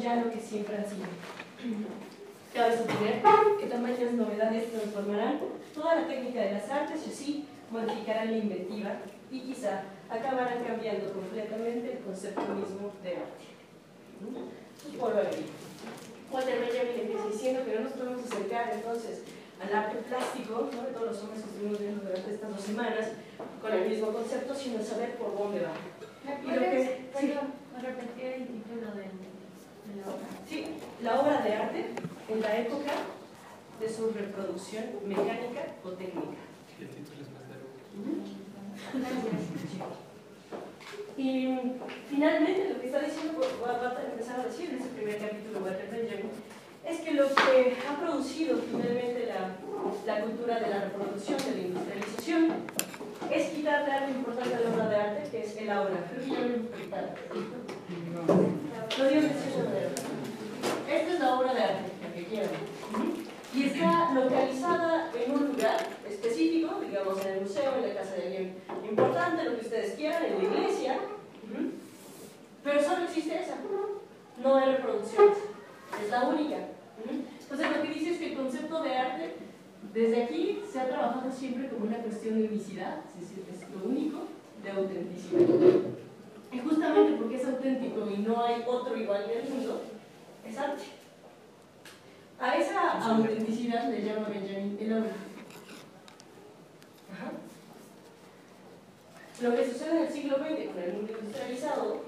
ya lo que siempre han sido. Cabe suponer que tamañas novedades transformarán toda la técnica de las artes y así modificarán la inventiva y quizá acabarán cambiando completamente el concepto mismo de arte. Vuelvo a ver. Walter Benjamin empieza diciendo que no nos podemos acercar entonces al arte plástico, ¿no? de todos los hombres que estuvimos viendo durante estas dos semanas, con el mismo concepto, sino saber por dónde va. ¿Me puedes repetir el título de, la obra? Sí, la obra de arte en la época de su reproducción mecánica o técnica. el título es más Y finalmente lo que está diciendo, pues, va a empezar a decir en ese primer capítulo, Walter Benjamin, es que lo que ha producido finalmente la, la cultura de la reproducción, de la industrialización, es quitarle algo importante a la obra de arte, que es el aura. Creo que Lo digo de cierta manera. Esta es la obra de arte, la que quieran. Y está localizada en un lugar específico, digamos en el museo, en la casa de alguien importante, lo que ustedes quieran, en la iglesia. Pero solo existe esa. No hay reproducciones. Es la única. Entonces lo que dice es que el concepto de arte, desde aquí se ha trabajado siempre como una cuestión de unicidad, es decir, es lo único, de autenticidad. Y justamente porque es auténtico y no hay otro igual en el mundo, es arte. A esa autenticidad le llama Benjamin el obra. Lo que sucede en el siglo XX con el mundo industrializado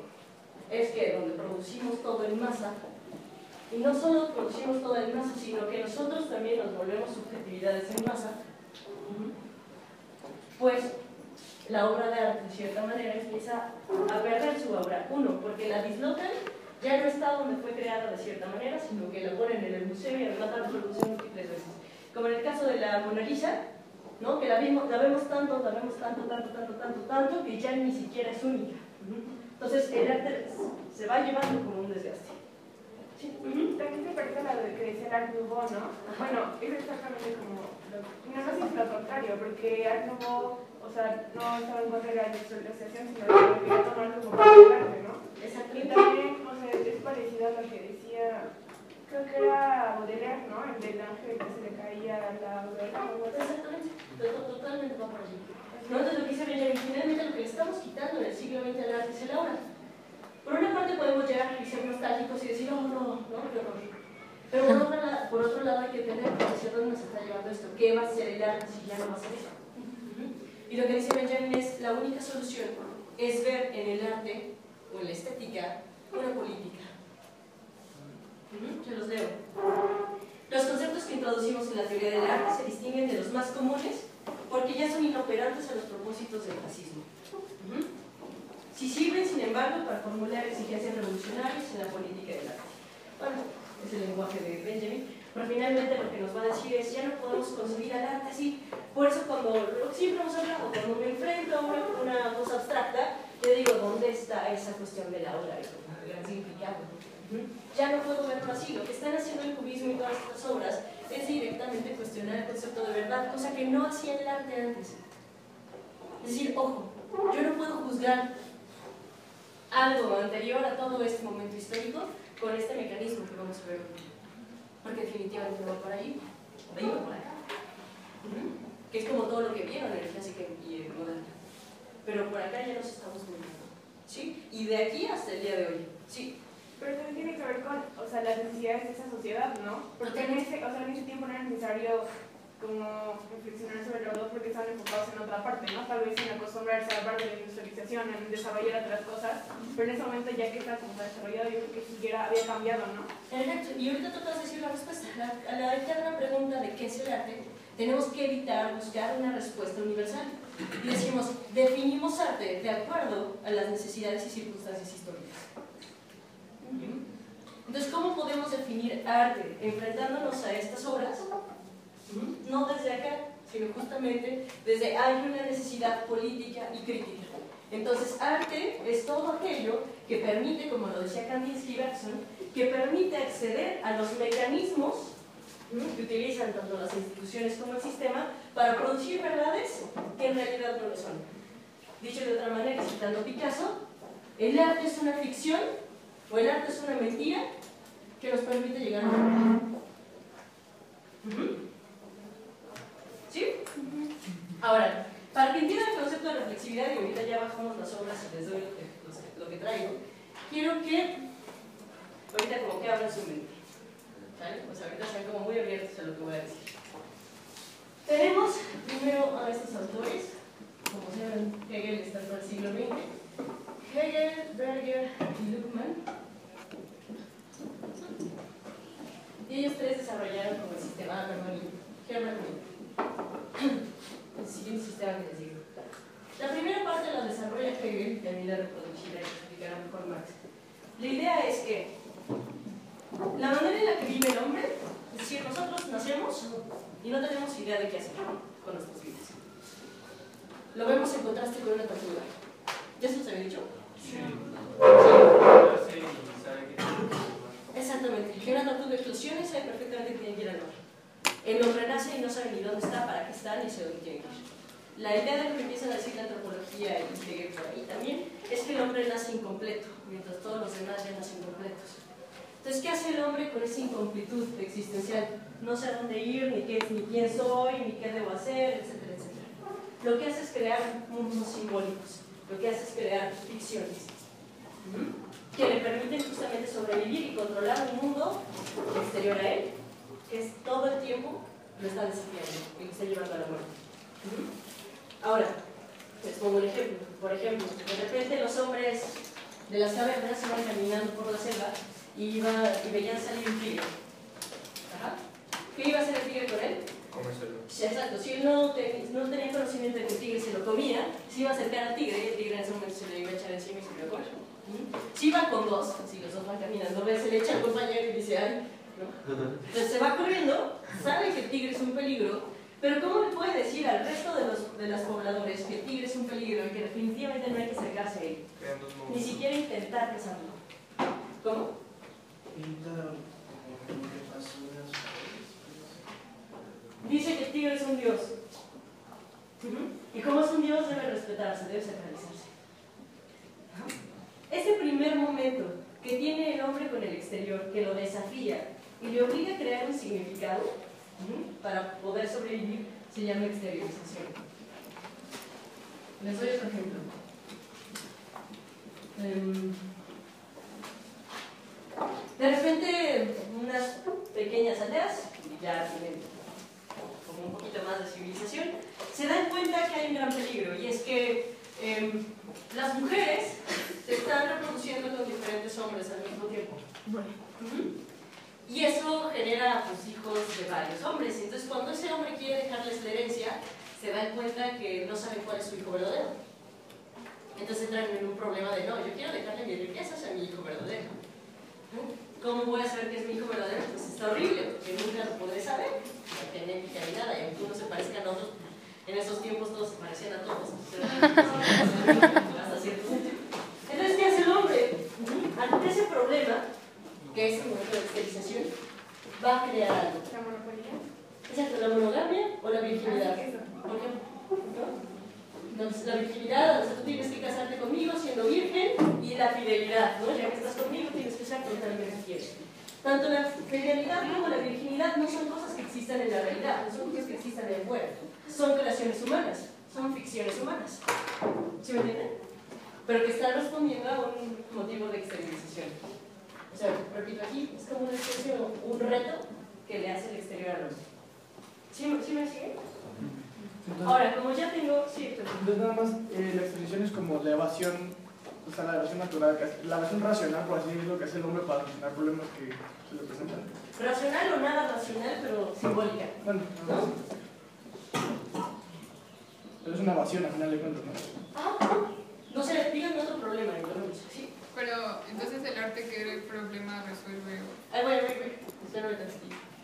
es que donde producimos todo en masa, y no solo producimos todo en masa, sino que nosotros también nos volvemos subjetividades en masa, pues la obra de arte, de cierta manera, empieza a perder su obra. Uno, porque la dislocan, ya no está donde fue creada de cierta manera, sino que la ponen en el museo y además la reproducen múltiples veces. Como en el caso de la Mona Lisa, ¿no? que la, vimos, la vemos tanto, la vemos tanto, tanto, tanto, tanto, tanto, que ya ni siquiera es única. Entonces el arte se va llevando como un desgaste. También se parece a lo que decía Art Nouveau, ¿no? Bueno, es exactamente como, lo, no, no sé si lo contrario, porque Art Nouveau, o sea, no estaba en contra de la industrialización, sino que quería tomarlo como parte del arte, ¿no? Exacto. Y también, o sea, es parecido a lo que decía, creo que era Baudelaire, ¿no? El del ángel que se le caía a la Exactamente, totalmente va por allí. ¿No? Entonces lo que dice Benjamin, finalmente lo que le estamos quitando en el siglo XX al arte es el obra. Por una parte podemos llegar y ser nostálgicos y decir, oh no, no, qué horror. Pero por, otro lado hay que tener hacia dónde nos está llevando esto. ¿Qué va a ser el arte si ya no va a ser eso? Y lo que dice Benjamin es, la única solución es ver en el arte o en la estética una política. Yo los leo. Los conceptos que introducimos en la teoría del arte se distinguen de los más comunes porque ya son inoperantes a los propósitos del fascismo. Si sirven, sin embargo, para formular exigencias revolucionarias en la política del arte. Bueno, es el lenguaje de Benjamin, pero finalmente lo que nos va a decir es, ya no podemos concebir al arte así. Por eso cuando, siempre hemos hablado, cuando me enfrento a una, cosa abstracta, yo digo, ¿dónde está esa cuestión de la obra? El gran significado. Ya no puedo verlo así. Lo que están haciendo el cubismo y todas estas obras es directamente cuestionar el concepto de verdad, cosa que no hacía el arte antes. Es decir, ojo, yo no puedo juzgar algo anterior a todo este momento histórico con este mecanismo que vamos a ver Porque definitivamente va por ahí, o iba por acá. Que es como todo lo que vieron en el clásico y el moderno. Pero por acá ya nos estamos moviendo. ¿Sí? Y de aquí hasta el día de hoy. Sí. Pero también tiene que ver con, o sea, las necesidades de esa sociedad, ¿no? Porque en ese, o sea, en ese tiempo no era necesario como reflexionar sobre los dos porque estaban enfocados en otra parte, ¿no? Tal vez en acostumbrarse a la parte de la industrialización, en desarrollar otras cosas, pero en ese momento ya que está como desarrollado, yo creo que siquiera había cambiado, ¿no? Exacto, y ahorita de decir la respuesta. a la eterna pregunta de qué es el arte, tenemos que evitar buscar una respuesta universal. Y decimos, definimos arte de acuerdo a las necesidades y circunstancias históricas. Entonces, ¿cómo podemos definir arte enfrentándonos a estas obras? No desde acá, sino justamente desde hay una necesidad política y crítica. Entonces, arte es todo aquello que permite, como lo decía Kandinsky Bergson, que permite acceder a los mecanismos que utilizan tanto las instituciones como el sistema para producir verdades que en realidad no lo son. Dicho de otra manera, citando Picasso, el arte es una ficción o el arte es una mentira permite llegar a la ¿Sí? Ahora, para que entiendan el concepto de reflexividad, y ahorita ya bajamos las obras y les doy lo que, lo que traigo, quiero que, ahorita como que abran su mente. ¿Sale? Pues ahorita están como muy abiertos a lo que voy a decir. Tenemos primero a estos autores, como saben, Hegel está en el siglo XX, Hegel, Berger y Luhmann. Y ellos tres desarrollaron como el sistema, perdón, Hermann el siguiente sistema que les digo. La primera parte la desarrolla Hegel, y a mí la reproduciré y explicará mejor Marx. La idea es que la manera en la que vive el hombre, es decir, nosotros nacemos y no tenemos idea de qué hacer con nuestras vidas. Lo vemos en contraste con una tortuga. ¿Ya se los había dicho? Sí. Exactamente. Que una tortuga eclosiona y sabe perfectamente que tiene que ir al mar. El hombre nace y no sabe ni dónde está, para qué está, ni sé dónde tiene que ir. La idea de lo que empiezan a decir la antropología y Hegel por ahí también es que el hombre nace incompleto, mientras todos los demás ya nacen completos. Entonces, ¿qué hace el hombre con esa incompletud existencial? No sé a dónde ir, ni, qué, ni quién soy, ni qué debo hacer, etcétera, etcétera. Lo que hace es crear mundos simbólicos, lo que hace es crear ficciones que le permiten justamente sobrevivir y controlar un mundo exterior a él, que es todo el tiempo lo está desafiando y lo está llevando a la muerte. Ahora, les pongo un ejemplo. Por ejemplo, de repente los hombres de las cavernas iban caminando por la selva y, iba, y veían salir un tigre. ¿Qué iba a hacer el tigre con él? Comérselo. Exacto, si él no, no, tenía conocimiento de que el tigre se lo comía, se iba a acercar al tigre y el tigre en ese momento se le iba a echar encima y se lo comer. Si iba con dos, si los dos van caminando, se le echa al compañero y dice, ay, ¿no? Entonces se va corriendo, sabe que el tigre es un peligro, pero ¿cómo le puede decir al resto de los de los pobladores que el tigre es un peligro y que definitivamente no hay que acercarse a él? Ni siquiera intentar cazarlo. ¿Cómo? Dice que el tigre es un dios. Y como es un dios debe respetarse, debe sacralizarse. Ese primer momento que tiene el hombre con el exterior, que lo desafía y le obliga a crear un significado para poder sobrevivir, se llama exteriorización. Les doy otro ejemplo. Em, de repente, unas pequeñas aldeas, ya tienen como un poquito más de civilización, se dan cuenta que hay un gran peligro y es que em, las mujeres se están reproduciendo con diferentes hombres al mismo tiempo. Y eso genera pues, hijos de varios hombres. Entonces, cuando ese hombre quiere dejarles la herencia, se dan cuenta que no saben cuál es su hijo verdadero. Entonces entran en un problema de, no, yo quiero dejarle mis riquezas a mi hijo verdadero. ¿Cómo voy a saber que es mi hijo verdadero? Pues está horrible, porque nunca lo podré saber. La genética ni nada, y aunque uno se parezca a nosotros, en esos tiempos todos se parecían a todos. Entonces, ¿qué hace el hombre? Ante ese problema, que es el esterilización, va a crear algo. ¿La monopolio? Exacto, la monogamia o la virginidad. ¿Por qué? Entonces, la virginidad, o sea, tú tienes que casarte conmigo siendo virgen y la fidelidad, ¿no? Ya que estás conmigo, tienes que ser totalmente fiel. Tanto la fidelidad como la virginidad no son cosas que existan en la realidad, no son cosas que existan en el fuera. Son creaciones humanas, son ficciones humanas. ¿Sí me entienden? Pero que están respondiendo a un motivo de exteriorización. O sea, repito aquí, es como una especie, un reto que le hace el exterior al hombre. ¿Sí, ¿Sí me sigue? Ahora, como ya tengo, sí, Entonces nada más, eh, la exposición es como la evasión, o sea, la evasión natural, la evasión racional, por así decirlo, que hace el hombre para solucionar problemas que se le presentan. Racional o nada racional, pero simbólica. Bueno, ¿No? pero es una evasión al final de cuentas, ¿no? Ah, no sé, díganme otro problema, entonces, sí. Pero entonces el arte que el problema resuelve. Ay, bueno, bueno.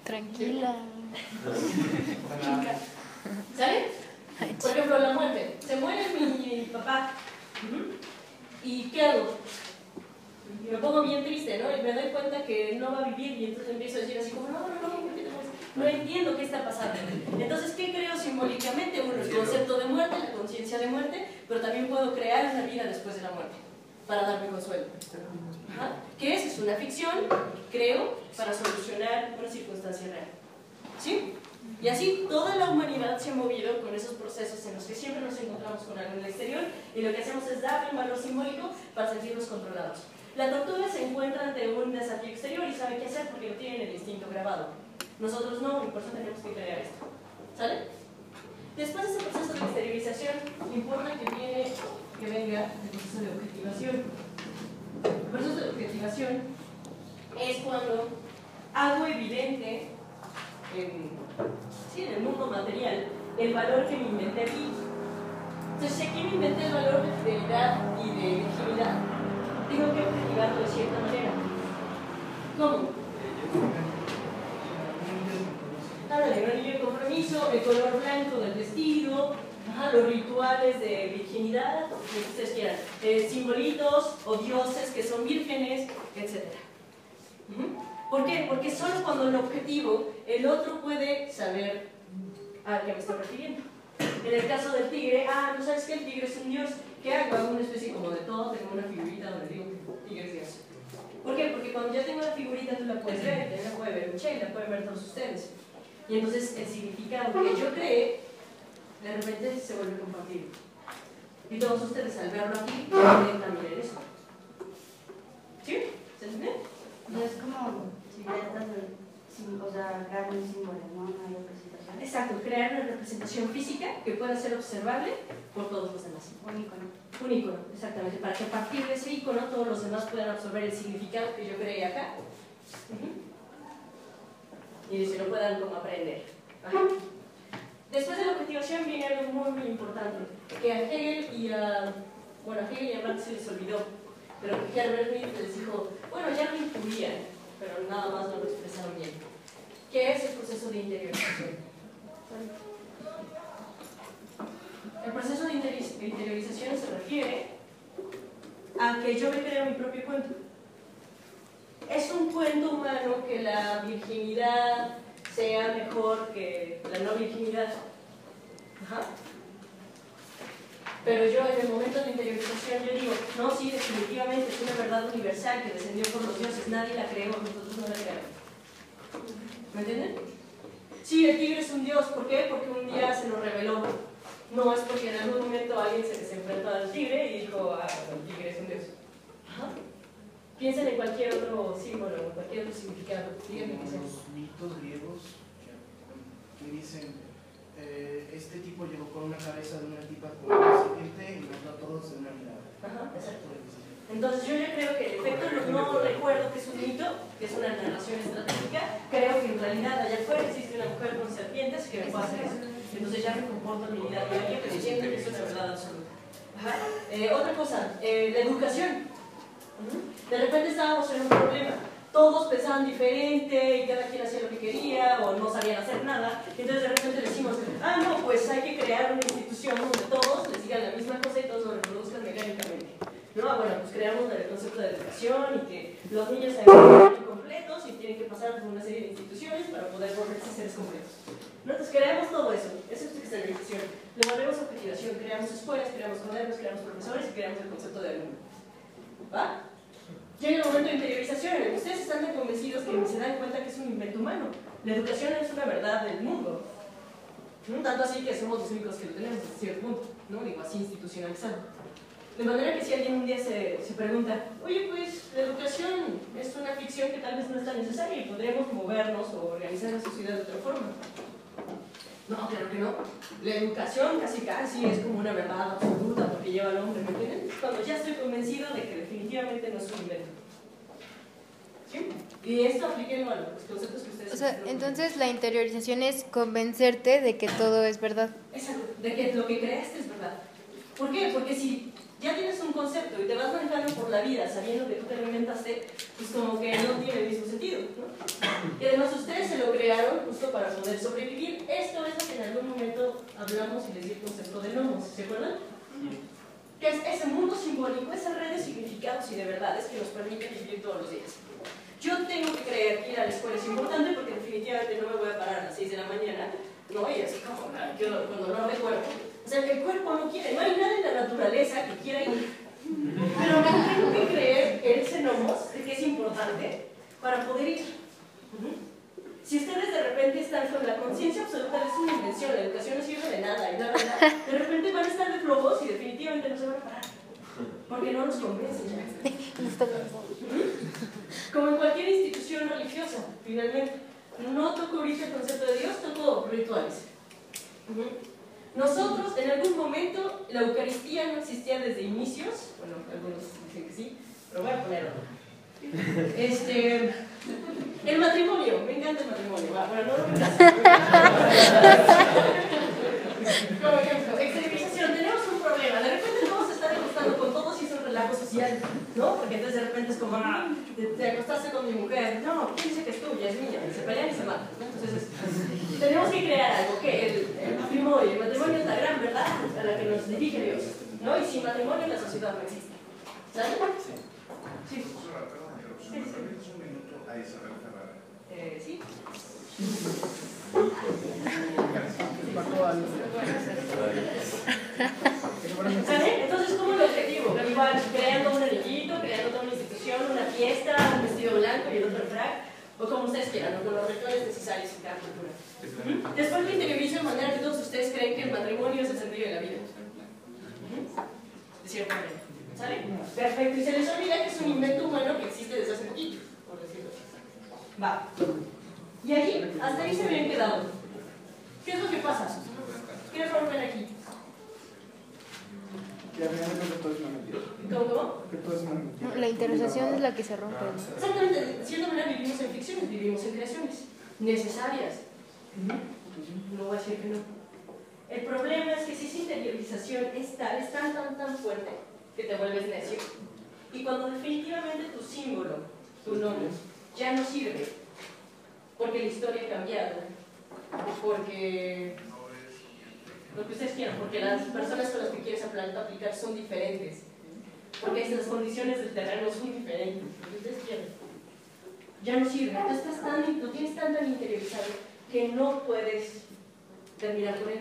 Tranquila. ¿Sale? Por ejemplo, la muerte. Se muere mi papá. ¿Y qué hago? Me pongo bien triste, ¿no? Y me doy cuenta que no va a vivir y entonces empiezo a decir así como, no, no, no, ¿por qué te mueres? No entiendo qué está pasando. Entonces, ¿qué creo simbólicamente? Uno, el concepto de muerte, la conciencia de muerte, pero también puedo crear una vida después de la muerte para darme consuelo. Ajá. Que es? es una ficción, creo, para solucionar una circunstancia real. ¿Sí? Y así toda la humanidad se ha movido con esos procesos en los que siempre nos encontramos con algo en el exterior y lo que hacemos es darle un valor simbólico para sentirnos controlados. La tortuga se encuentra ante un desafío exterior y sabe qué hacer porque lo tiene en el instinto grabado. Nosotros no, y por eso tenemos que crear esto. ¿Sale? Después de ese proceso de exteriorización, importa que viene que venga el proceso de objetivación. El proceso de objetivación es cuando hago evidente en, sí, en el mundo material el valor que me inventé aquí. Entonces, si aquí me inventé el valor de fidelidad y de virginidad, tengo que objetivarlo de cierta manera. ¿Cómo? Ándale, un anillo de compromiso, el color blanco del vestido, ajá, los rituales de virginidad, lo que ustedes quieran, eh, simbolitos o dioses que son vírgenes, etc. ¿Por qué? Porque solo cuando el objetivo, el otro puede saber a qué me estoy refiriendo. En el caso del tigre, ah, ¿no sabes que el tigre es un dios? ¿Qué hago? Hago una especie como de todo, tengo una figurita donde digo tigre es dios. ¿Por qué? Porque cuando yo tengo la figurita tú la puedes ver, la puede ver Michelle, la pueden ver todos ustedes. Y entonces el significado que yo creé, de repente se vuelve compatible. Y todos ustedes al verlo aquí, pueden también en eso. ¿Sí? ¿Se entiende? No es como si tratas de, sim- o sea, crear un símbolo, ¿no? Una representación. Exacto, crear una representación física que pueda ser observable por todos los demás. Un icono. Un icono, exactamente, para que a partir de ese icono todos los demás puedan absorber el significado que yo creé acá. Ujú. Y se lo puedan como aprender. Ajá. Después de la objetivación viene algo muy, muy importante, que a Hegel y a, bueno, a Hegel y a Marx se les olvidó, pero que Herbert Mead les dijo, bueno, ya lo incluían, pero nada más no lo expresaron bien, que es el proceso de interiorización. El proceso de interiorización se refiere a que yo me creo mi propio cuento. Es un cuento humano que la virginidad sea mejor que la no virginidad. Ajá. Pero yo en el momento de interiorización yo digo, no, sí, definitivamente es una verdad universal que descendió por los dioses, nadie la creó, nosotros no la creamos. ¿Me entienden? Sí, el tigre es un dios, ¿por qué? Porque un día se nos reveló. No es porque en algún momento alguien se desenfrentó al tigre y dijo, ah, el tigre es un dios. Ajá. Piensen en cualquier otro símbolo, cualquier otro significado. Díganme qué los mitos griegos que, dicen eh, este tipo llegó con una cabeza de una tipa con una serpiente y mató a todos de una mirada. Ajá, exacto. Entonces yo ya creo que en efecto no, recuerdo que es un mito, que es una narración estratégica, creo que en realidad allá afuera existe una mujer con serpientes que me hacer eso. Entonces ya me comporto en mi vida diaria creyendo que es una verdad absoluta. Ajá. Eh, otra cosa, eh, la educación. De repente estábamos en un problema. Todos pensaban diferente y cada quien hacía lo que quería o no sabían hacer nada. Entonces de repente decimos, ah, no, pues hay que crear una institución donde todos les digan la misma cosa y todos lo reproduzcan mecánicamente. No, bueno, pues creamos el concepto de educación y que los niños se completos y tienen que pasar por una serie de instituciones para poder volverse seres completos. ¿No? Entonces creamos todo eso, eso es exteriorización. Lo volvemos a creamos escuelas, creamos cuadernos, creamos profesores y creamos el concepto de alumno. ¿Va? Llega el momento de interiorización, en el que ustedes están tan convencidos que se dan cuenta que es un invento humano. La educación es una verdad del mundo. ¿no? Tanto así que somos los únicos que lo tenemos hasta cierto punto, ¿no? Digo, así institucionalizado. De manera que si alguien un día se, se pregunta, oye, pues la educación es una ficción que tal vez no es tan necesaria y podríamos movernos o organizar la sociedad de otra forma. No, claro que no. La educación casi casi es como una verdad absoluta porque lleva al hombre, ¿me entienden? Cuando ya estoy convencido de que definitivamente no es un invento. ¿Sí? Y esto aplíquenlo a los conceptos que ustedes O sea, entonces la interiorización es convencerte de que todo es verdad. Exacto, de que lo que creaste es verdad. ¿Por qué? Porque si ya tienes un concepto y te vas manejando por la vida sabiendo que tú te lo inventaste, pues como que no tiene el mismo sentido, ¿no? Y además ustedes se lo crearon justo para poder sobrevivir. Esto es lo que en algún momento hablamos y les di el concepto de nomos, ¿se acuerdan? Que es ese mundo simbólico, esa red de significados y de verdades que nos permite vivir todos los días. Yo tengo que creer que ir a la escuela es importante porque definitivamente no me voy a parar a las 6 de la mañana, no, y así como yo, cuando no recuerdo. O sea, el cuerpo no quiere, no hay nada en la naturaleza que quiera ir. Pero me tengo que creer el xenomos de que es importante para poder ir. Si ustedes de repente están con la conciencia absoluta es una invención, la educación no sirve de nada, y de repente van a estar de flojos y definitivamente no se van a parar. Porque no nos convence ya. Como en cualquier institución religiosa, finalmente. No toco ahorita el concepto de Dios, toco rituales. Ujú. Nosotros, en algún momento, la Eucaristía no existía desde inicios. Bueno, algunos dicen que sí, pero voy a ponerlo. Este, el matrimonio, me encanta el matrimonio. Va, bueno, no lo voy a hacer. Como ejemplo, exteriorización, tenemos un problema. De repente todos se están acostando con todos y es un relajo social, ¿no? Porque entonces de repente es como, ah, te, te acostaste con mi mujer. No, ¿quién dice que es tuya? Es mía. Se pelean y se matan. ¿no? Entonces, es- tenemos que crear algo que el, el matrimonio. El matrimonio es la gran verdad a la que nos dirige Dios, ¿no? Y sin matrimonio la sociedad no existe. ¿Sabes? Sí. Profesora, perdón, interrupción. ¿Me permites un minuto a Isabel Ferrara? Eh. Entonces, ¿cómo el objetivo? Igual, creando un anillito, creando toda una institución, una fiesta, un vestido blanco y el otro frac, o como ustedes quieran, o con los rituales necesarios en cada cultura. Después lo interiorizo de manera que todos ustedes creen que el matrimonio es el sentido de la vida. Ujú. De cierta manera. ¿Sale? Perfecto. Y se les olvida que es un invento humano que existe desde hace poquito, por decirlo así. Va. Y allí, hasta ahí se habían quedado. ¿Qué es lo que pasa? ¿Qué error ven aquí? ¿Cómo. La interiorización es la que se rompe. ¿no? Exactamente, de cierta manera vivimos en ficciones, vivimos en creaciones necesarias. No voy a decir que no. El problema es que si esa interiorización es tal, es tan, tan, tan fuerte que te vuelves necio. Y cuando definitivamente tu símbolo, tu nombre, ya no sirve, porque la historia ha cambiado, porque lo que ustedes quieran, porque las personas con las que quieres apl- aplicar son diferentes, porque las condiciones del terreno son diferentes, lo que ustedes quieran. Ya no sirve, tú estás tan, lo tienes tan, tan interiorizado que no puedes terminar con él.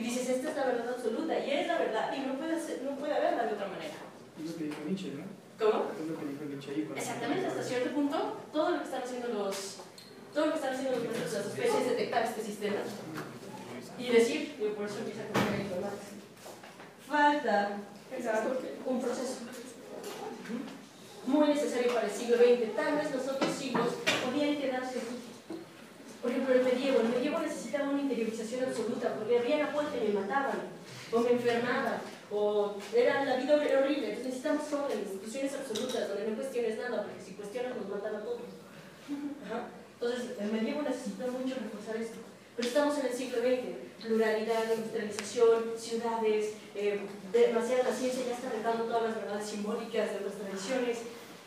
Y dices, esta es la verdad absoluta, y es la verdad, y no puede, ser- no puede haberla de otra manera. Es lo que dijo Nietzsche, ¿no? ¿Cómo? Es lo que dijo Nietzsche ahí. Exactamente, hasta cierto punto, todo lo que están haciendo los, todo lo que están haciendo los maestros de las especies es detectar este sistema y decir, y por eso empieza con el Marx, falta un proceso muy necesario para el siglo XX. Tal vez los otros siglos podían quedarse aquí. Por ejemplo, el medievo. El medievo necesitaba una interiorización absoluta porque abrían la puerta y me mataban, o me enfermaban, o era la vida horrible. Entonces necesitamos orden, instituciones absolutas donde no cuestiones nada, porque si cuestionas nos matan a todos. Ajá. Entonces, el medievo necesita mucho reforzar esto. Pero estamos en el siglo XX, pluralidad, industrialización, ciudades, eh, demasiada la ciencia ya está retando todas las verdades simbólicas de las tradiciones.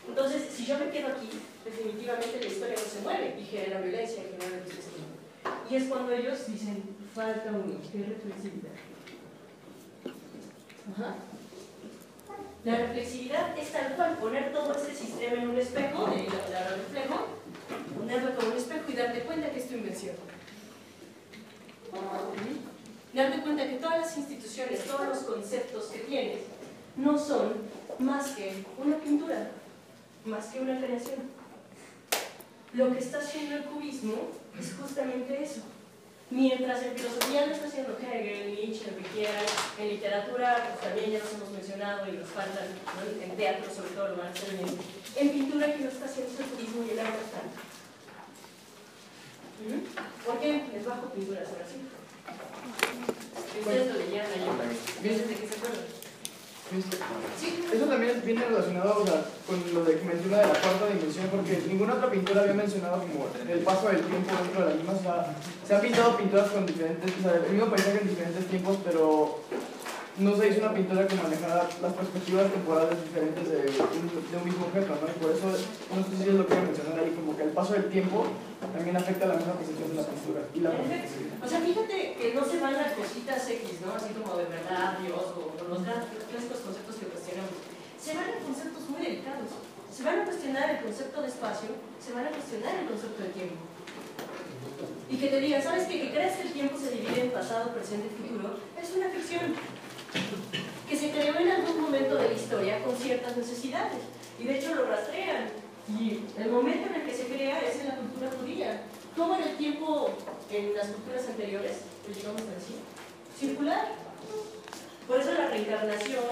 Entonces, si yo me quedo aquí, definitivamente la historia no se mueve y genera violencia genera desespero. Y es cuando ellos dicen, falta uno, que es reflexividad. La reflexividad es tal cual poner todo este sistema en un espejo, de la reflejo, ponerlo como un espejo y darte cuenta que es tu invención. Darte cuenta que todas las instituciones, todos los conceptos que tienes, no son más que una pintura, más que una creación. Lo que está haciendo el cubismo es justamente eso. Mientras en filosofía lo está haciendo Hegel, Nietzsche, lo que quieran, en literatura pues, también ya los hemos mencionado y nos faltan, ¿no? en teatro sobre todo lo van a hacer bien. En pintura quien lo está haciendo el cubismo y el arte. ¿Por qué? Es bajo pinturas ahora sí. Ustedes lo leyeron ayer, desde que se acuerdan. Eso también viene relacionado con lo de que menciona de la cuarta dimensión, porque ninguna otra pintura había mencionado como el paso del tiempo dentro de la misma. Se han pintado pinturas con diferentes, o sea, el mismo paisaje en diferentes tiempos, pero no se hizo una pintura que manejara las perspectivas temporales diferentes de un, de un mismo objeto, ¿no? Y por eso, no sé si es lo que a mencionar ahí, como que el paso del tiempo también afecta la misma percepción de la pintura y la O sea, fíjate que no se van a cositas X, ¿no? Así como de verdad, Dios, o, o los clásicos conceptos que cuestionamos. Se van a conceptos muy delicados. Se van a cuestionar el concepto de espacio, se van a cuestionar el concepto de tiempo. Y que te digan, ¿sabes qué? Que creas que el tiempo se divide en pasado, presente y futuro, es una ficción que se creó en algún momento de la historia con ciertas necesidades. Y de hecho lo rastrean. Y el momento en el que se crea es en la cultura judía. ¿Cómo era el tiempo en las culturas anteriores? Pues llegamos a decir, circular. Por eso la reencarnación,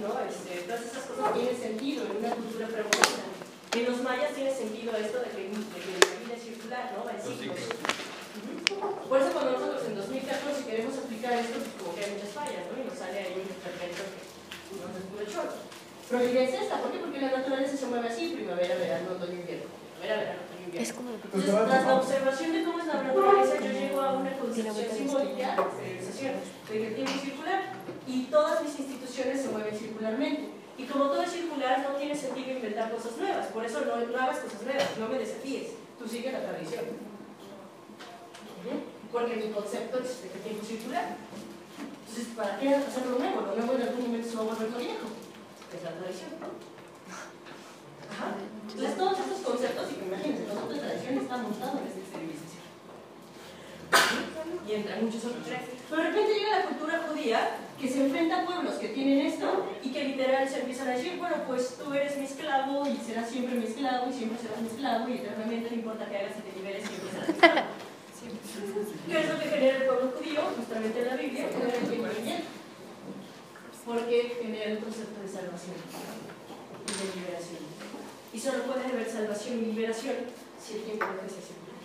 ¿no? Este, todas esas cosas tienen sentido en una cultura premoderna. En los mayas tiene sentido esto de que, de que la vida es circular, ¿no? Va en ciclos. Por eso cuando nosotros en 2014 queremos aplicar esto, pues hay muchas fallas, ¿no? Y nos sale ahí un perfecto que nos es puro chorro. Pero la idea es esta, ¿por qué? Porque la naturaleza se mueve así, primavera, verano, otoño, invierno. Primavera, verano, otoño, invierno. Entonces, tras la observación de cómo es la naturaleza, yo llego a una concepción simbólica, civilización, de que el tiempo es circular y todas mis instituciones se mueven circularmente. Y como todo es circular, no tiene sentido inventar cosas nuevas. Por eso no, no hagas cosas nuevas, no me desafíes. Tú sigue la tradición. Porque mi concepto es de que el tiempo es circular. Entonces, ¿para qué hacer lo nuevo? Lo nuevo en algún momento se va a volver viejo. Es la tradición. Ajá. Entonces, todos estos conceptos, y que imagínense, el concepto de tradición está montado en esta exteriorización. Y entre muchos otros. Pero de repente llega la cultura judía que se enfrenta a pueblos que tienen esto y que literal se empiezan a decir, bueno, pues tú eres mi esclavo y serás siempre mi esclavo y siempre serás mi esclavo y eternamente no importa que hagas y te liberes, serás mi esclavo. ¿Qué es lo que genera el pueblo judío? Justamente en la Biblia, el porque genera el concepto de salvación y de liberación. Y solo puede haber salvación y liberación si el tiempo de ser circular.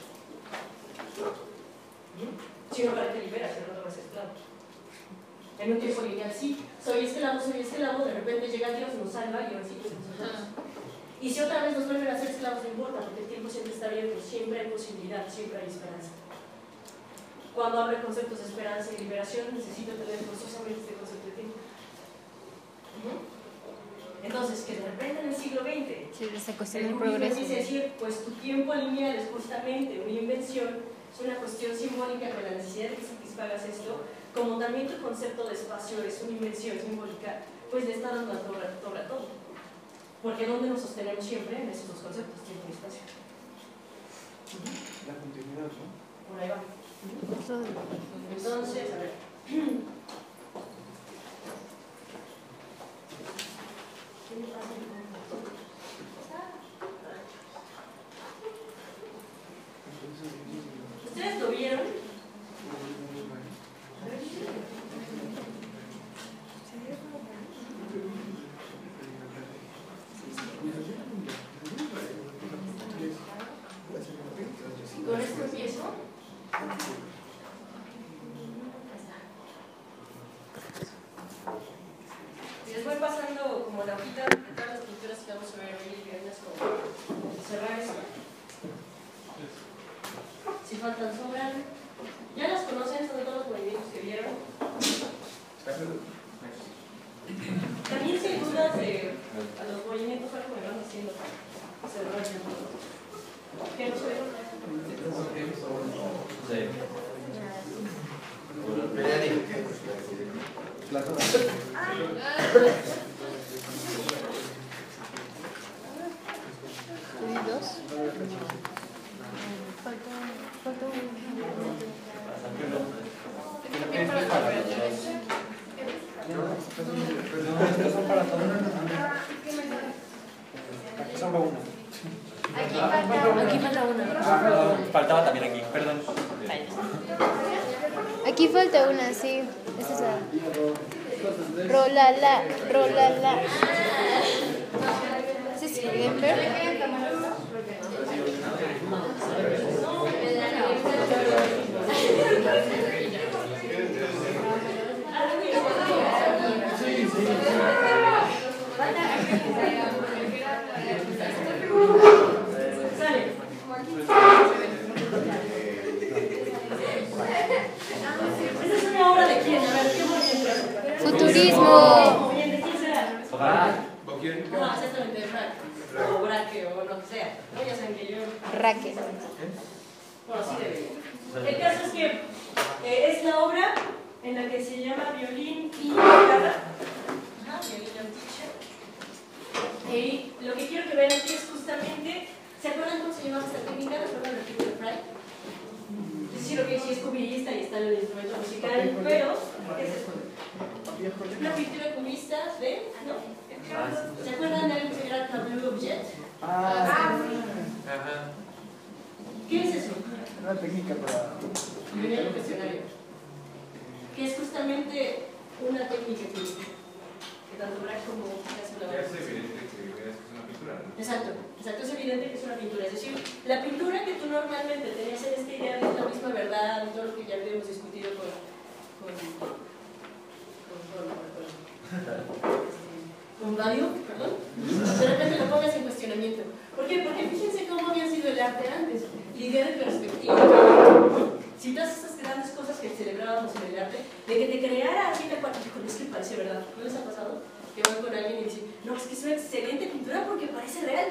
Si no, ¿para qué liberas? No, no vas esclavo. En un tiempo lineal, sí, soy esclavo, soy esclavo, de repente llega Dios, nos salva y ahora sí que. Y si otra vez nos vuelven a ser esclavos, no importa, porque el tiempo siempre está abierto, siempre hay posibilidad, siempre hay esperanza. Cuando hablo de conceptos de esperanza y liberación, necesito tener forzosamente este concepto de tiempo. Entonces, que de repente en el siglo XX Sí, esa cuestión el progreso. dice decir, pues tu tiempo lineal es justamente una invención, es una cuestión simbólica con la necesidad de que satisfagas esto, como también tu concepto de espacio es una invención simbólica, pues le está dando la torre, torre a todo. Porque ¿dónde nos sostenemos siempre? En esos dos conceptos, tiempo y espacio. La continuidad, ¿no? Por ahí va. Todo. Entonces, a ver. ¿Qué me pasa aquí con esto? ¿Ustedes lo vieron? Con esto empiezo. Y les voy pasando como la hojita de todas las culturas que vamos a ver hoy y viernes como cerrar esto. Si faltan sobran. Ya las conocen, son todos los movimientos que vieron. También si hay dudas de a los movimientos algo me van haciendo cerrar el todo. ¿Qué no se ve? ¿Y dos? Falta, falta Aquí solo una. Aquí falta, aquí falta una. Faltaba también aquí, perdón. Aquí falta una, sí. Es esa. Rolala, rolala. ¿Sí se pueden ver? Sale. Esa es una obra de quién, a ver, ¿qué movimiento? Futurismo. Bien, ¿de quién será? No, exactamente, de Frank. O Braque, o lo que sea. No, ya saben que yo. Raque. Bueno, sí debería. El caso es que eh, es la obra en la que se llama violín y guitarra. Ajá, violín and teacher. Y lo que quiero que vean aquí es justamente, ¿se acuerdan cómo se llamaba esta técnica? ¿Recuerdan el tipo de Fry? Es decir, lo que sí es cubillista y está en el instrumento musical, pero ¿qué es esto? Una pintura cubista de, ¿no? ¿Se acuerdan de algo que llama Tableau Objet? Ah, ¿Qué es eso? Una técnica para... Viene el cuestionario. Que es justamente una técnica que, que tanto Braque como Ya es evidente que es una pintura, ¿no? Exacto, exacto, es evidente que es una pintura. Es decir, la pintura que tú normalmente tenías en esta idea de la misma verdad, todo lo que ya habíamos discutido con. con. con. con, con, con Badio, perdón, de repente lo pongas en cuestionamiento. ¿Por qué? Porque fíjense cómo había sido el arte antes. La idea de perspectiva. Si todas esas grandes cosas que celebrábamos en el arte, de que te creara así de cual, es que parece verdad. ¿No les ha pasado? Que van con alguien y dicen, no, es que es una excelente pintura porque parece real.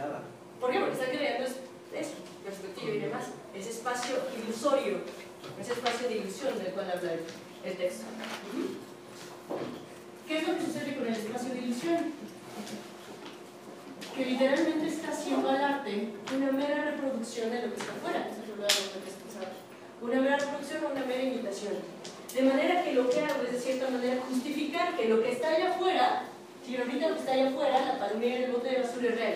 Nada. ¿Por qué? Porque están creando es- eso, perspectiva y demás. Ese espacio ilusorio, ese espacio de ilusión del cual habla el, texto. ¿Qué es lo que sucede con el espacio de ilusión? Que literalmente está haciendo al arte una mera reproducción de lo que está afuera. Eso es lo que. Una mera reproducción o una mera imitación. De manera que lo que hago es de cierta manera justificar que lo que está allá afuera, si ahorita lo que está allá afuera, la palmera, el bote de basura es real.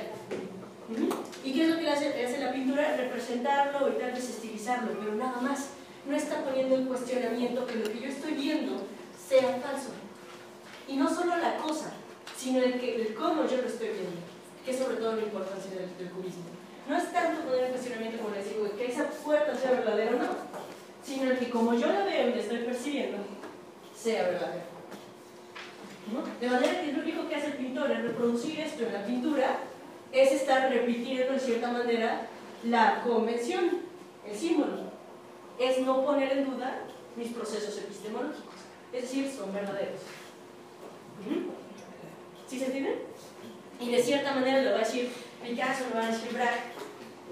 ¿Y qué es lo que hace, hace la pintura? Representarlo y tal vez estilizarlo, pero nada más. No está poniendo en cuestionamiento que lo que yo estoy viendo sea falso. Y no solo la cosa, sino el, que, el cómo yo lo estoy viendo, que es sobre todo la importancia del, del cubismo. No es tanto poner en cuestionamiento, como les digo, que esa puerta sea verdadera o no, sino el que como yo la veo y la estoy percibiendo, sea verdadera. ¿No? De manera que lo único que hace el pintor es reproducir esto en la pintura, es estar repitiendo en cierta manera la convención, el símbolo. Es no poner en duda mis procesos epistemológicos. Es decir, son verdaderos. ¿Sí se entiende? Y de cierta manera lo va a decir Picasso, lo va a decir Braque.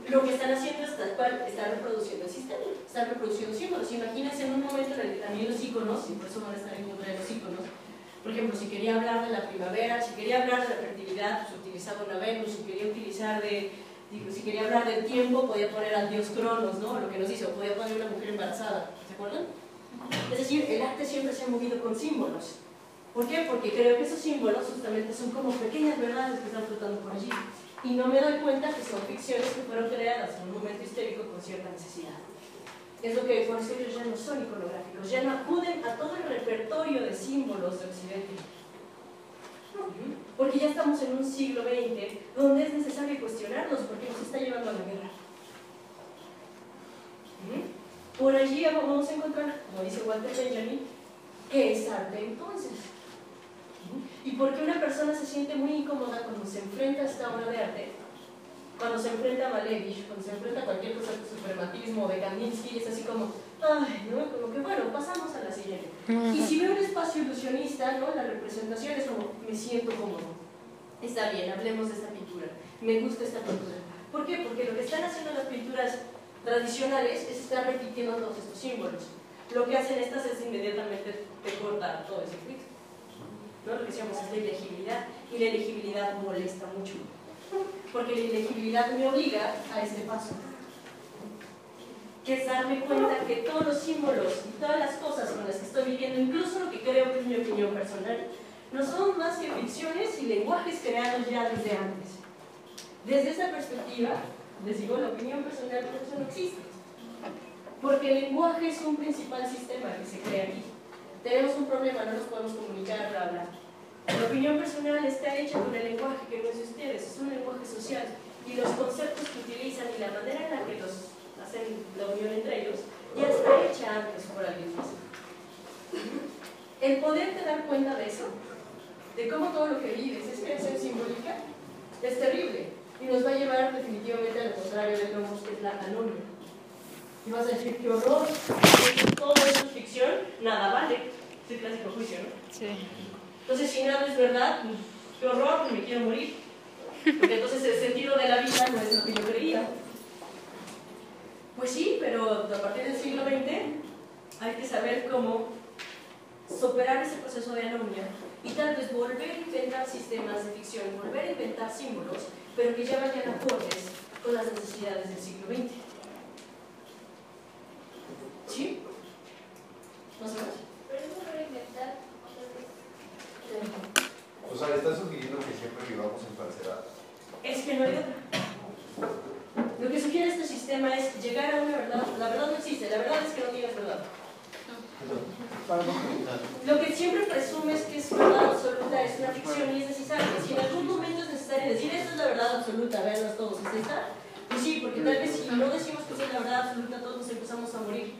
Lo que están haciendo es tal cual, están reproduciendo el sistema, están reproduciendo símbolos. Imagínense en un momento en el que también los iconos, y por eso van a estar en contra de los iconos, por ejemplo, si quería hablar de la primavera, si quería hablar de la fertilidad, pues utilizaba una Venus, si quería utilizar de, si quería hablar del tiempo, podía poner al dios Cronos, ¿no? Lo que nos hizo, podía poner una mujer embarazada, ¿se acuerdan? Es decir, el arte siempre se ha movido con símbolos. ¿Por qué? Porque creo que esos símbolos justamente son como pequeñas verdades que están flotando por allí. Y no me doy cuenta que son ficciones que fueron creadas en un momento histérico con cierta necesidad. Es lo que por eso ellos ya no son iconográficos, ya no acuden a todo el repertorio de símbolos de Occidente. Porque ya estamos en un siglo XX donde es necesario cuestionarnos porque nos está llevando a la guerra. Por allí vamos a encontrar, como dice Walter Benjamin, ¿qué es arte entonces? ¿Y por qué una persona se siente muy incómoda cuando se enfrenta a esta obra de arte? Cuando se enfrenta a Malevich, cuando se enfrenta a cualquier cosa de suprematismo de Kandinsky, es así como, ay, ¿no? Como que bueno, pasamos a la siguiente. Y si veo un espacio ilusionista, ¿no? La representación es como, me siento cómodo. Está bien, hablemos de esta pintura. Me gusta esta pintura. ¿Por qué? Porque lo que están haciendo las pinturas tradicionales es estar repitiendo todos estos símbolos. Lo que hacen estas es inmediatamente te cortar todo ese circuito. ¿no? Lo que decíamos es la ilegibilidad. Y la ilegibilidad molesta mucho. Porque la ilegibilidad me obliga a este paso. Que es darme cuenta que todos los símbolos y todas las cosas con las que estoy viviendo, incluso lo que creo que es mi opinión personal, no son más que ficciones y lenguajes creados ya desde antes. Desde esa perspectiva, les digo, la opinión personal por eso no existe. Porque el lenguaje es un principal sistema que se crea aquí. Tenemos un problema, no nos podemos comunicar, bla, bla. La opinión personal está hecha con el lenguaje que no es de ustedes, es un Y los conceptos que utilizan y la manera en la que los hacen la unión entre ellos, ya está hecha antes por alguien más. El poderte dar cuenta de eso, de cómo todo lo que vives es creación simbólica, es terrible y nos va a llevar definitivamente a lo contrario de lo que es la anomia. Y vas a decir, qué horror, todo eso es ficción, nada vale. Es el clásico juicio, ¿no? Sí. Entonces, si nada es verdad, pues, qué horror, me quiero morir. Porque entonces el sentido de la vida no es lo que yo creía. Pues sí, pero a partir del siglo XX hay que saber cómo superar ese proceso de anomia y tal vez volver a inventar sistemas de ficción, volver a inventar símbolos, pero que ya vayan acordes con las necesidades del siglo XX. ¿Sí? ¿Más o menos? Pero es mejor inventar otra vez. O sea, estás sugiriendo que siempre vivamos en falsedad. Es que no hay. Lo que sugiere este sistema es llegar a una verdad. La verdad no existe, la verdad es que no tienes verdad. Lo que siempre presumes que es verdad absoluta es una ficción y es necesario. Si en algún momento es necesario decir esta es la verdad absoluta, veanlos todos, ¿es esta? Pues sí, porque tal vez si no decimos que es la verdad absoluta, todos nos empezamos a morir,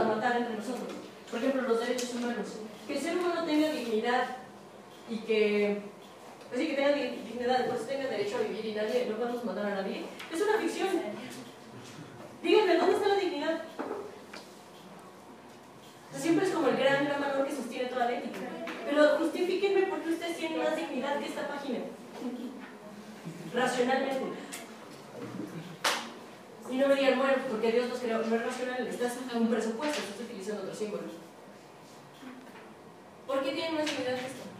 a matar entre nosotros. Por ejemplo, los derechos humanos. Que el ser humano tenga dignidad y que, pues sí, que tenga dignidad, pues tenga derecho a vivir y nadie, no podemos matar a nadie, es una ficción. Díganme, ¿dónde está la dignidad? Sea, siempre es como el gran, gran valor que sostiene toda la ética. Pero justifíquenme por qué ustedes tienen más dignidad que esta página. Racionalmente. Y no me digan, bueno, porque Dios nos creó, no es racional, estás un presupuesto, estás utilizando otros símbolos. ¿Por qué tienen más dignidad que esto?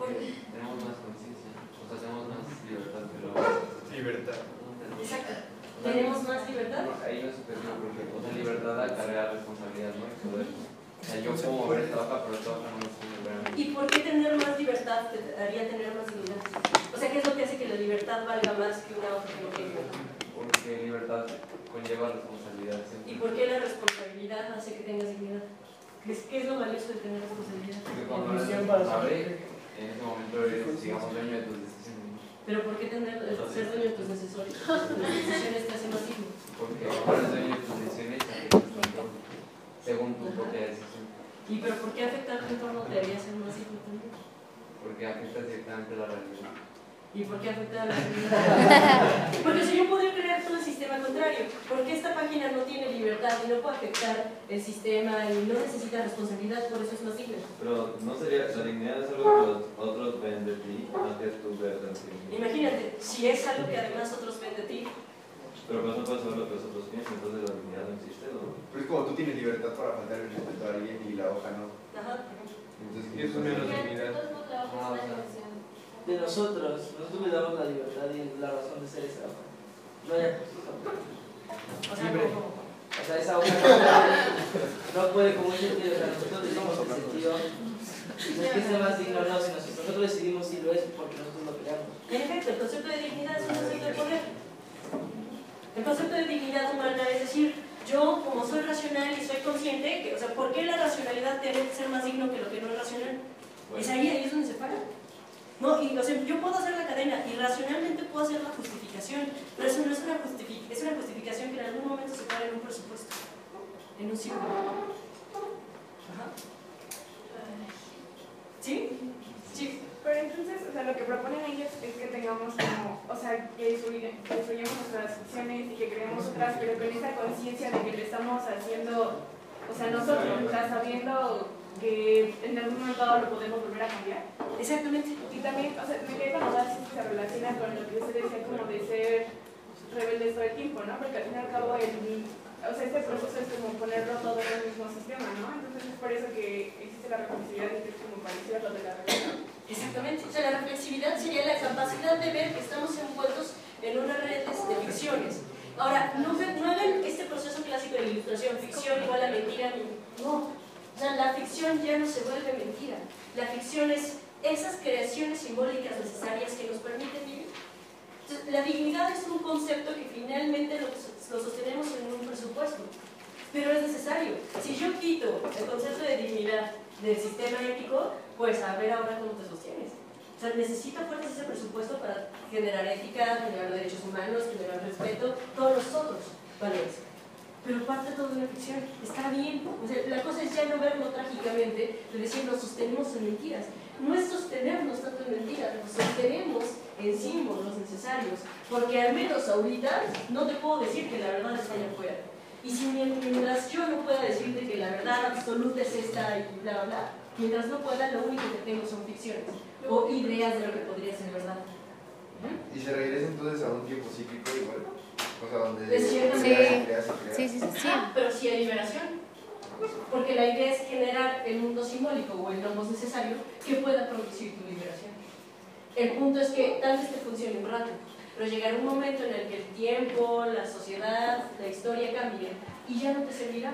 ¿Por qué? Tenemos más conciencia, o sea, tenemos más libertad, pero... Libertad. Exacto. ¿Tenemos más libertad? Ahí no es superior, porque, o sea, libertad acarrea responsabilidad, ¿no? Y poder. O sea, yo puedo mover esta hoja, pero esta hoja no mí. ¿Y por qué tener más libertad te haría tener más dignidad? O sea, ¿qué es lo que hace que la libertad valga más que una libertad? Porque libertad conlleva responsabilidad siempre. ¿Y por qué la responsabilidad hace que tengas dignidad? ¿Qué es, qué es lo valioso de tener responsabilidad? Porque cuando eres responsable, en ese momento eres, digamos, dueño de tus decisiones. ¿Pero por qué tener, ser dueño de tus decisiones? Tus decisiones te hacen más. Porque cuando eres dueño de tus decisiones, según tu propia decisión. ¿Y pero por qué afectar tu entorno te haría ser más digno también? Porque afecta directamente la realidad. ¿Y por qué afecta a la realidad? Porque si yo podría crear todo el sistema contrario, ¿por qué esta página no tiene libertad y no puede afectar el sistema y no necesita responsabilidad? Por eso es más digna. Pero no sería, la dignidad es algo que los otros ven de ti, no que tú ves de ti. Imagínate, si es algo que además otros ven de ti, Pero pues no puedes saber lo que los otros piensan, entonces la dignidad no existe, ¿no? Pero es como tú tienes libertad para faltar el respeto a alguien y la hoja no. ajá, Entonces, eso es menos dignidad. De nosotros, nosotros le damos la libertad y la razón de ser esa hoja. No hay o sea, como, O sea, esa hoja no puede, no puede como un sentido, o sea, nosotros decimos el sentido, no es que sea más digno o no, sino si nosotros decidimos si lo es porque nosotros lo creamos. En efecto, el concepto de dignidad es un concepto de poder. El concepto de dignidad humana es decir, yo como soy racional y soy consciente, que, o sea, ¿por qué la racionalidad tiene que ser más digno que lo que no es racional? Es ahí, ahí es donde se para. No, y, o sea, yo puedo hacer la cadena y racionalmente puedo hacer la justificación, pero eso no es una, justifi- es una justificación que en algún momento se para en un presupuesto, en un. Ajá. ¿Sí? Sí. Pero entonces, o sea, lo que proponen ellos es que tengamos como, o sea, que destruyamos nuestras ficciones y que creemos otras, pero con esa conciencia de que lo estamos haciendo, o sea, nosotros, o sea, sabiendo que en algún momento dado lo podemos volver a cambiar. Exactamente. Y también, o sea, me quedé con dudas si se relaciona con lo que usted decía como de ser rebeldes todo el tiempo, ¿no? Porque al fin y al cabo, el, o sea, este proceso es como ponerlo todo en el mismo sistema, ¿no? Entonces es por eso que existe la reflexividad y que es como parecido a lo de la rebelión. Exactamente. O sea, la reflexividad sería la capacidad de ver que estamos envueltos en una red de ficciones. Ahora, no, no hagan este proceso clásico de la ilustración, ficción igual a mentira. No. O sea, la ficción ya no se vuelve mentira. La ficción es esas creaciones simbólicas necesarias que nos permiten vivir. La dignidad es un concepto que finalmente lo, lo sostenemos en un presupuesto, pero es necesario. Si yo quito el concepto de dignidad del sistema ético, pues a ver ahora cómo te sostienes. O sea, necesita fuerzas ese presupuesto para generar ética, generar derechos humanos, generar respeto, todos los otros valores. Pero parte todo de una ficción. Está bien. O sea, la cosa es ya no verlo trágicamente, de decir nos sostenemos en mentiras. No es sostenernos tanto en mentiras, nos sostenemos en símbolos necesarios. Porque al menos ahorita no te puedo decir que la verdad está allá afuera. Y si mientras yo no pueda decirte que la verdad absoluta es esta y bla, bla, bla, mientras no pueda, lo único que tengo son ficciones o ideas de lo que podría ser verdad. Y se regresa entonces a un tiempo cíclico igual. O sea, donde De cierta creas y manera. creas y creas. Sí, sí, sí. sí. Ah, pero sí hay liberación. Porque la idea es generar el mundo simbólico o el nomos necesario que pueda producir tu liberación. El punto es que tal vez te funcione un rato, pero llegará un momento en el que el tiempo, la sociedad, la historia cambien y ya no te servirá.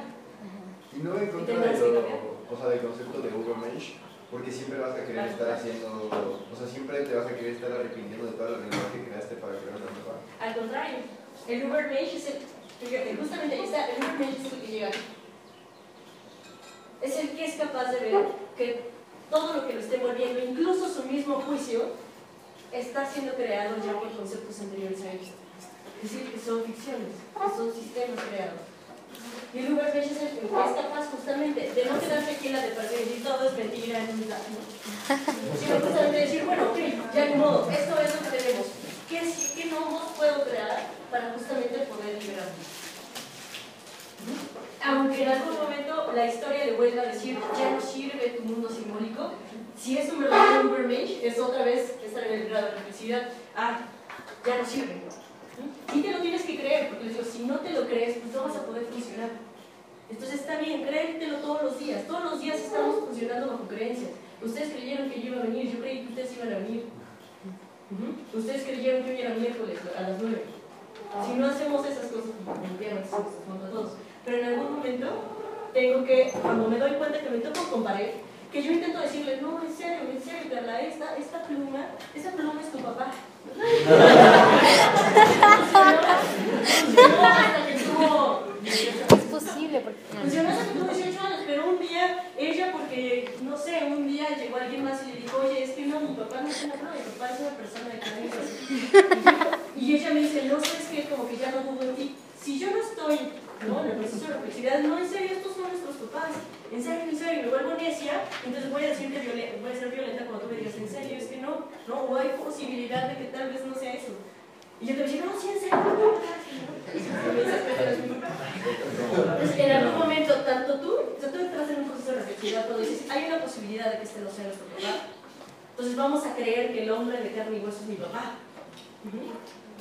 Y no en contra de lo, o sea, del concepto de Ubermensch, porque siempre vas a querer estar haciendo, o sea, siempre te vas a querer estar arrepintiendo de toda la realidad que creaste para crear una nueva. Al contrario, El Ubermensch es el, fíjate, justamente está, el Ubermensch es el que. Es el que es capaz de ver que todo lo que lo esté envolviendo, incluso su mismo juicio, está siendo creado ya por conceptos anteriores a ellos. Es decir, que son ficciones, que son sistemas creados. Y el Ubermensch es el que es capaz justamente de no quedarse aquí en la de y todo es mentira, es un ¿no? sino justamente decir, bueno, ok, ya ni modo, esto es lo que tenemos. ¿Qué, qué puedo crear para justamente poder liberarme? Aunque en algún momento la historia le vuelva a decir, ya no sirve tu mundo simbólico, si es un verdadero Ubermensch, es otra vez estar en el grado de reflexividad, ah, ya no sirve. Y te lo tienes que creer, porque les digo, si no te lo crees, pues no vas a poder funcionar. Entonces está bien, créetelo todos los días. Todos los días estamos funcionando bajo creencias. Ustedes creyeron que yo iba a venir, yo creí que ustedes iban a venir. Ustedes creyeron que hoy era miércoles a las 9. Si no hacemos esas cosas, contra todos. Pero en algún momento tengo que, cuando me doy cuenta que me toco con pared, que yo intento decirle, no, en serio, en serio, Carla, esta, esta pluma, esa pluma es tu papá. Es posible. Porque... Funcionó hasta que tuvo 18 años, pero un día ella, porque, no sé, un día llegó alguien más y le dijo, oye, es que no, mi papá no es una pluma, mi papá es una persona de carne y ella me dice, no, sabes que como que ya no dudo en ti. Si yo no estoy ¿no? en el proceso de reflexividad, no, en serio, estos son nuestros papás, en serio, en serio, me vuelvo necia, entonces voy a decirte voy a ser violenta cuando tú me digas, en serio, es que no, no, o hay posibilidad de que tal vez no sea eso. Y yo te decía, no, sí, en serio, Entonces, en algún momento, tanto tú, o sea, tú entras en un proceso de reflexividad cuando dices, hay una posibilidad de que este no sea nuestro papá, entonces vamos a creer que el hombre de carne y hueso es mi papá.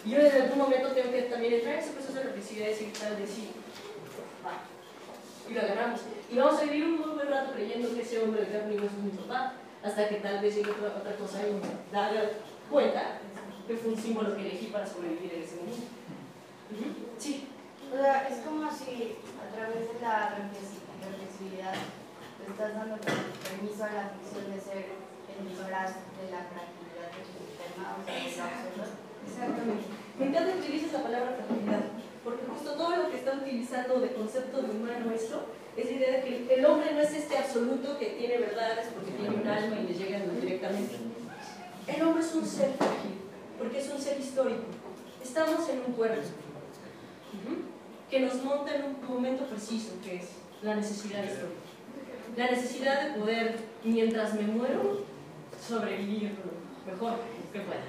Y yo en algún momento tengo que también entrar en ese proceso de reflexividad y decir, tal vez sí, y lo agarramos. Y vamos a vivir un muy buen rato creyendo que ese hombre de carne y hueso es mi papá, hasta que tal vez llegue otra, otra cosa y me da cuenta que fue un símbolo que elegí para sobrevivir en ese momento. Sí. O sea, es como si a través de la reflexividad te estás dando permiso a la ficción de ser emisoras de la fragilidad del sistema, o sea, de absurdo. Exactamente. Me encanta que utilices la palabra fragilidad porque justo todo lo que está utilizando de concepto de humano esto, es la idea de que el hombre no es este absoluto que tiene verdades porque tiene un alma y le llegan directamente. El hombre es un ser frágil, porque es un ser histórico. Estamos en un cuerpo que nos monta en un momento preciso, que es la necesidad histórica. La necesidad de poder, mientras me muero, sobrevivir mejor que pueda.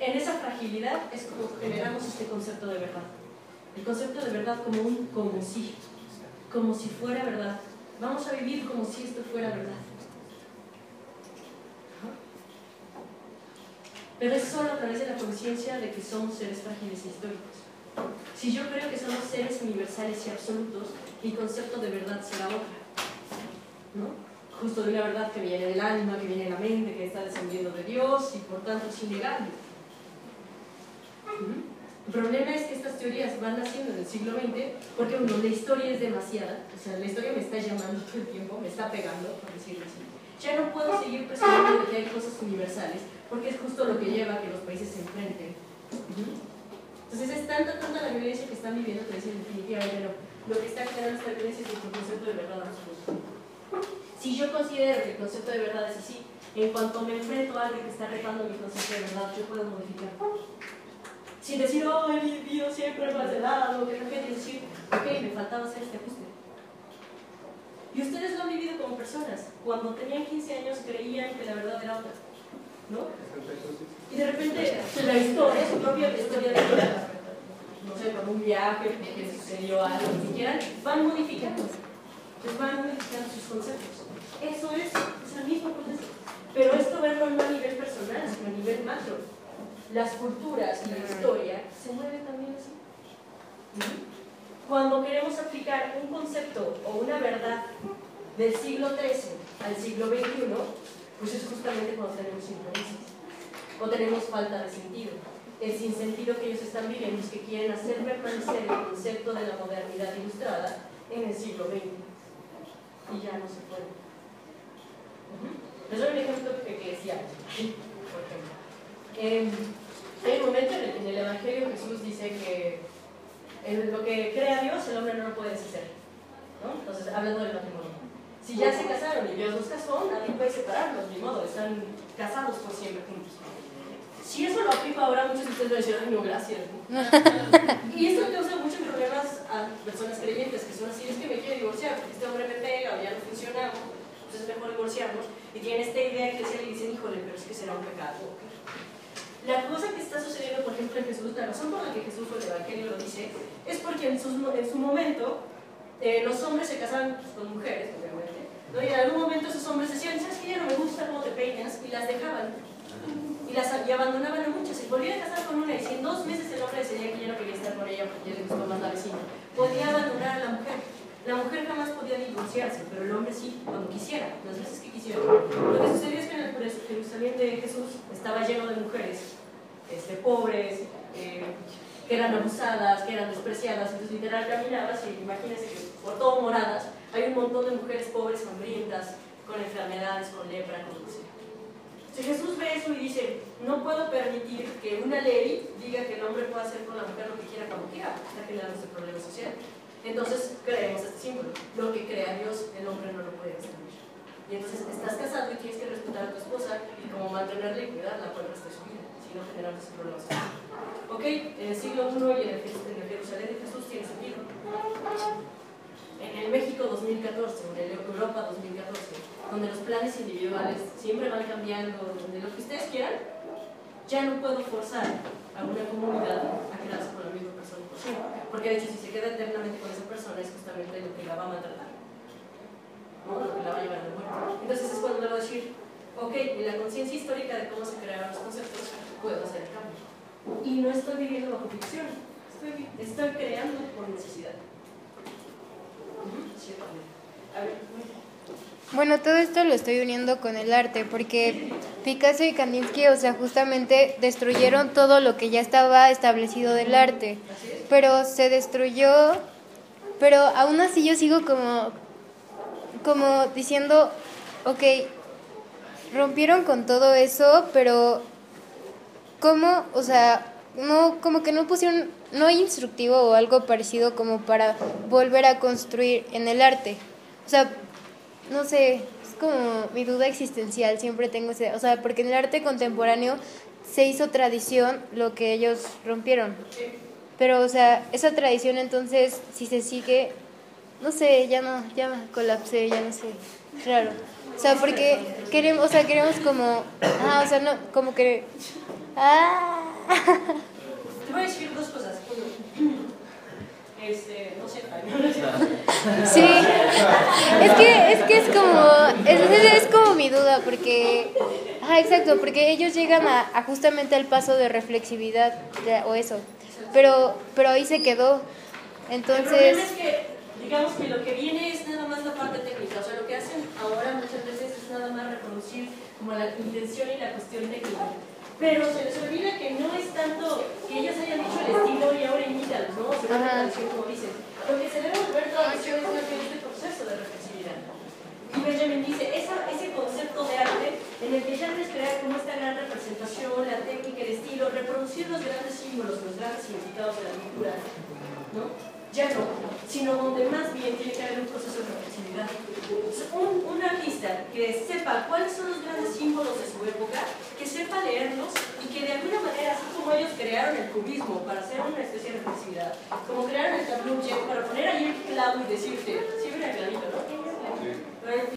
En esa fragilidad es como generamos este concepto de verdad. El concepto de verdad como un como si, como si fuera verdad. Vamos a vivir como si esto fuera verdad. Pero es solo a través de la conciencia de que somos seres frágiles e históricos. Si yo creo que somos seres universales y absolutos, mi concepto de verdad será otra. ¿no? Justo de una verdad que viene del alma, que viene de la mente, que está descendiendo de Dios y por tanto es innegable. El problema es que estas teorías van naciendo en el siglo XX porque uno, la historia es demasiada, o sea, la historia me está llamando todo el tiempo, me está pegando, por decirlo así. Ya no puedo seguir presionando de que hay cosas universales porque es justo lo que lleva a que los países se enfrenten. Entonces es tanta, tanta la violencia que están viviendo que dicen definitivamente no. Lo que está creando esta violencia es el concepto de verdad absoluto. Si yo considero que el concepto de verdad es así, en cuanto me enfrento a alguien que está retando mi concepto de verdad, yo puedo modificar sin decir, oh, he vivido siempre más de lado, que también decir, ok, me faltaba hacer este ajuste. Y ustedes lo han vivido como personas. Cuando tenían 15 años creían que la verdad era otra. ¿No? Y de repente la historia, su propia historia de vida, no sé, por un viaje, que sucedió algo, que quieran, van modificando. Pues van modificando sus conceptos. Eso es, es el mismo proceso. Pero esto verlo no a nivel personal, sino a nivel macro las culturas y la historia se mueven también así. Cuando queremos aplicar un concepto o una verdad del siglo XIII al siglo XXI, pues es justamente cuando tenemos sincronismos o tenemos falta de sentido. El sinsentido que ellos están viviendo es que quieren hacer permanecer el concepto de la modernidad ilustrada en el siglo XX. Y ya no se puede. Les doy un ejemplo eclesiástico, por ejemplo. Eh, Hay un momento en el que en el Evangelio Jesús dice que en lo que crea Dios el hombre no lo puede deshacer. ¿no? Entonces, hablando del matrimonio. Si ya se casaron y Dios los casó, nadie puede separarlos, ni modo, están casados por siempre juntos. Si eso lo aplico ahora, muchos de ustedes van a decir, ay, no, gracias. y esto causa muchos problemas a personas creyentes que son así, es que me quiero divorciar, porque este hombre me pega o ya no funcionamos, entonces es mejor divorciarnos. Y tienen esta idea que y dicen, híjole, pero es que será un pecado. La cosa que está sucediendo, por ejemplo, en Jesús, la razón por la que Jesús fue el Evangelio lo dice, es porque en, su momento eh, los hombres se casaban pues, con mujeres, obviamente, y en algún momento esos hombres decían, ¿sabes qué? Ya no me gusta cómo te peinas, y las dejaban las, y abandonaban a muchas. Se volvían a casar con una y si en dos meses el hombre decidía que ya no quería estar con ella porque ya le gustó más la vecina, podía abandonar a la mujer. La mujer jamás podía divorciarse, pero el hombre sí, cuando quisiera, las veces que quisiera. Lo que sucedió es que en el Jerusalén de Jesús estaba lleno de mujeres este, pobres, eh, que eran abusadas, que eran despreciadas, entonces literal caminabas y imagínense que por todo moradas hay un montón de mujeres pobres, hambrientas, con enfermedades, con lepra, con lúcia. Si Jesús ve eso y dice, no puedo permitir que una ley diga que el hombre pueda hacer con la mujer lo que quiera cuando quiera, está generando este problema social. Entonces creemos este símbolo, lo que crea Dios, el hombre no lo puede destruir. Y entonces estás casado y tienes que respetar a tu esposa y como mantenerla y cuidarla por el resto de su vida, no generamos ese problema social. Ok, en el siglo I y en el, Jerusalén de Jesús tiene sentido. En el México 2014, en el Europa 2014, donde los planes individuales siempre van cambiando, donde lo que ustedes quieran, ya no puedo forzar a una comunidad a quedarse con la misma persona por siempre. Porque de hecho, si se queda eternamente con esa persona, es justamente lo que la va a maltratar, ¿no? lo que la va a llevar a la muerte. Entonces es cuando a decir, ok, en la conciencia histórica de cómo se crearon los conceptos, puedo hacer cambio. Y no estoy viviendo bajo ficción, estoy, estoy creando por necesidad. A ver, bueno, todo esto lo estoy uniendo con el arte, porque Picasso y Kandinsky, o sea, justamente destruyeron todo lo que ya estaba establecido del arte, pero se destruyó, pero aún así yo sigo como, como diciendo, ok, rompieron con todo eso, pero ¿cómo, o sea, no, como que no pusieron, no hay instructivo o algo parecido como para volver a construir en el arte? O sea, no sé, es como mi duda existencial, siempre tengo ese, o sea, porque en el arte contemporáneo se hizo tradición lo que ellos rompieron. Pero, o sea, esa tradición entonces, si se sigue, no sé, ya no, ya colapsé, ya no sé, claro. O sea, porque queremos, o sea, queremos como, ah, o sea, no, como que, ah. Te voy a decir dos cosas. Este, no sé, Sí, es que es, que es como, es, es como mi duda, porque, ah, exacto, porque ellos llegan a, justamente al paso de reflexividad o eso, pero, pero ahí se quedó, entonces... El problema es que, digamos que lo que viene es nada más la parte técnica, o sea, lo que hacen ahora muchas veces es nada más reproducir como la intención y la cuestión técnica pero se les olvida que no es tanto que ellos hayan dicho el estilo y ahora imitan, ¿no? Se vuelve tradición, como dicen. Lo que se debe volver tradición es más bien este proceso de reflexividad. Y Benjamin dice, esa, ese concepto de arte en el que ya no es crear como esta gran representación, la técnica, el estilo, reproducir los grandes símbolos, los grandes significados de la cultura, ¿no? Ya no, sino donde más bien tiene que haber un proceso de reflexividad. Un, un, artista que sepa cuáles son los grandes símbolos de su época, que sepa leerlos y que de alguna manera, así como ellos crearon el cubismo para hacer una especie de reflexividad, como crearon el tableau para poner ahí el clavo y decirte, sí, mira el clavito, ¿no?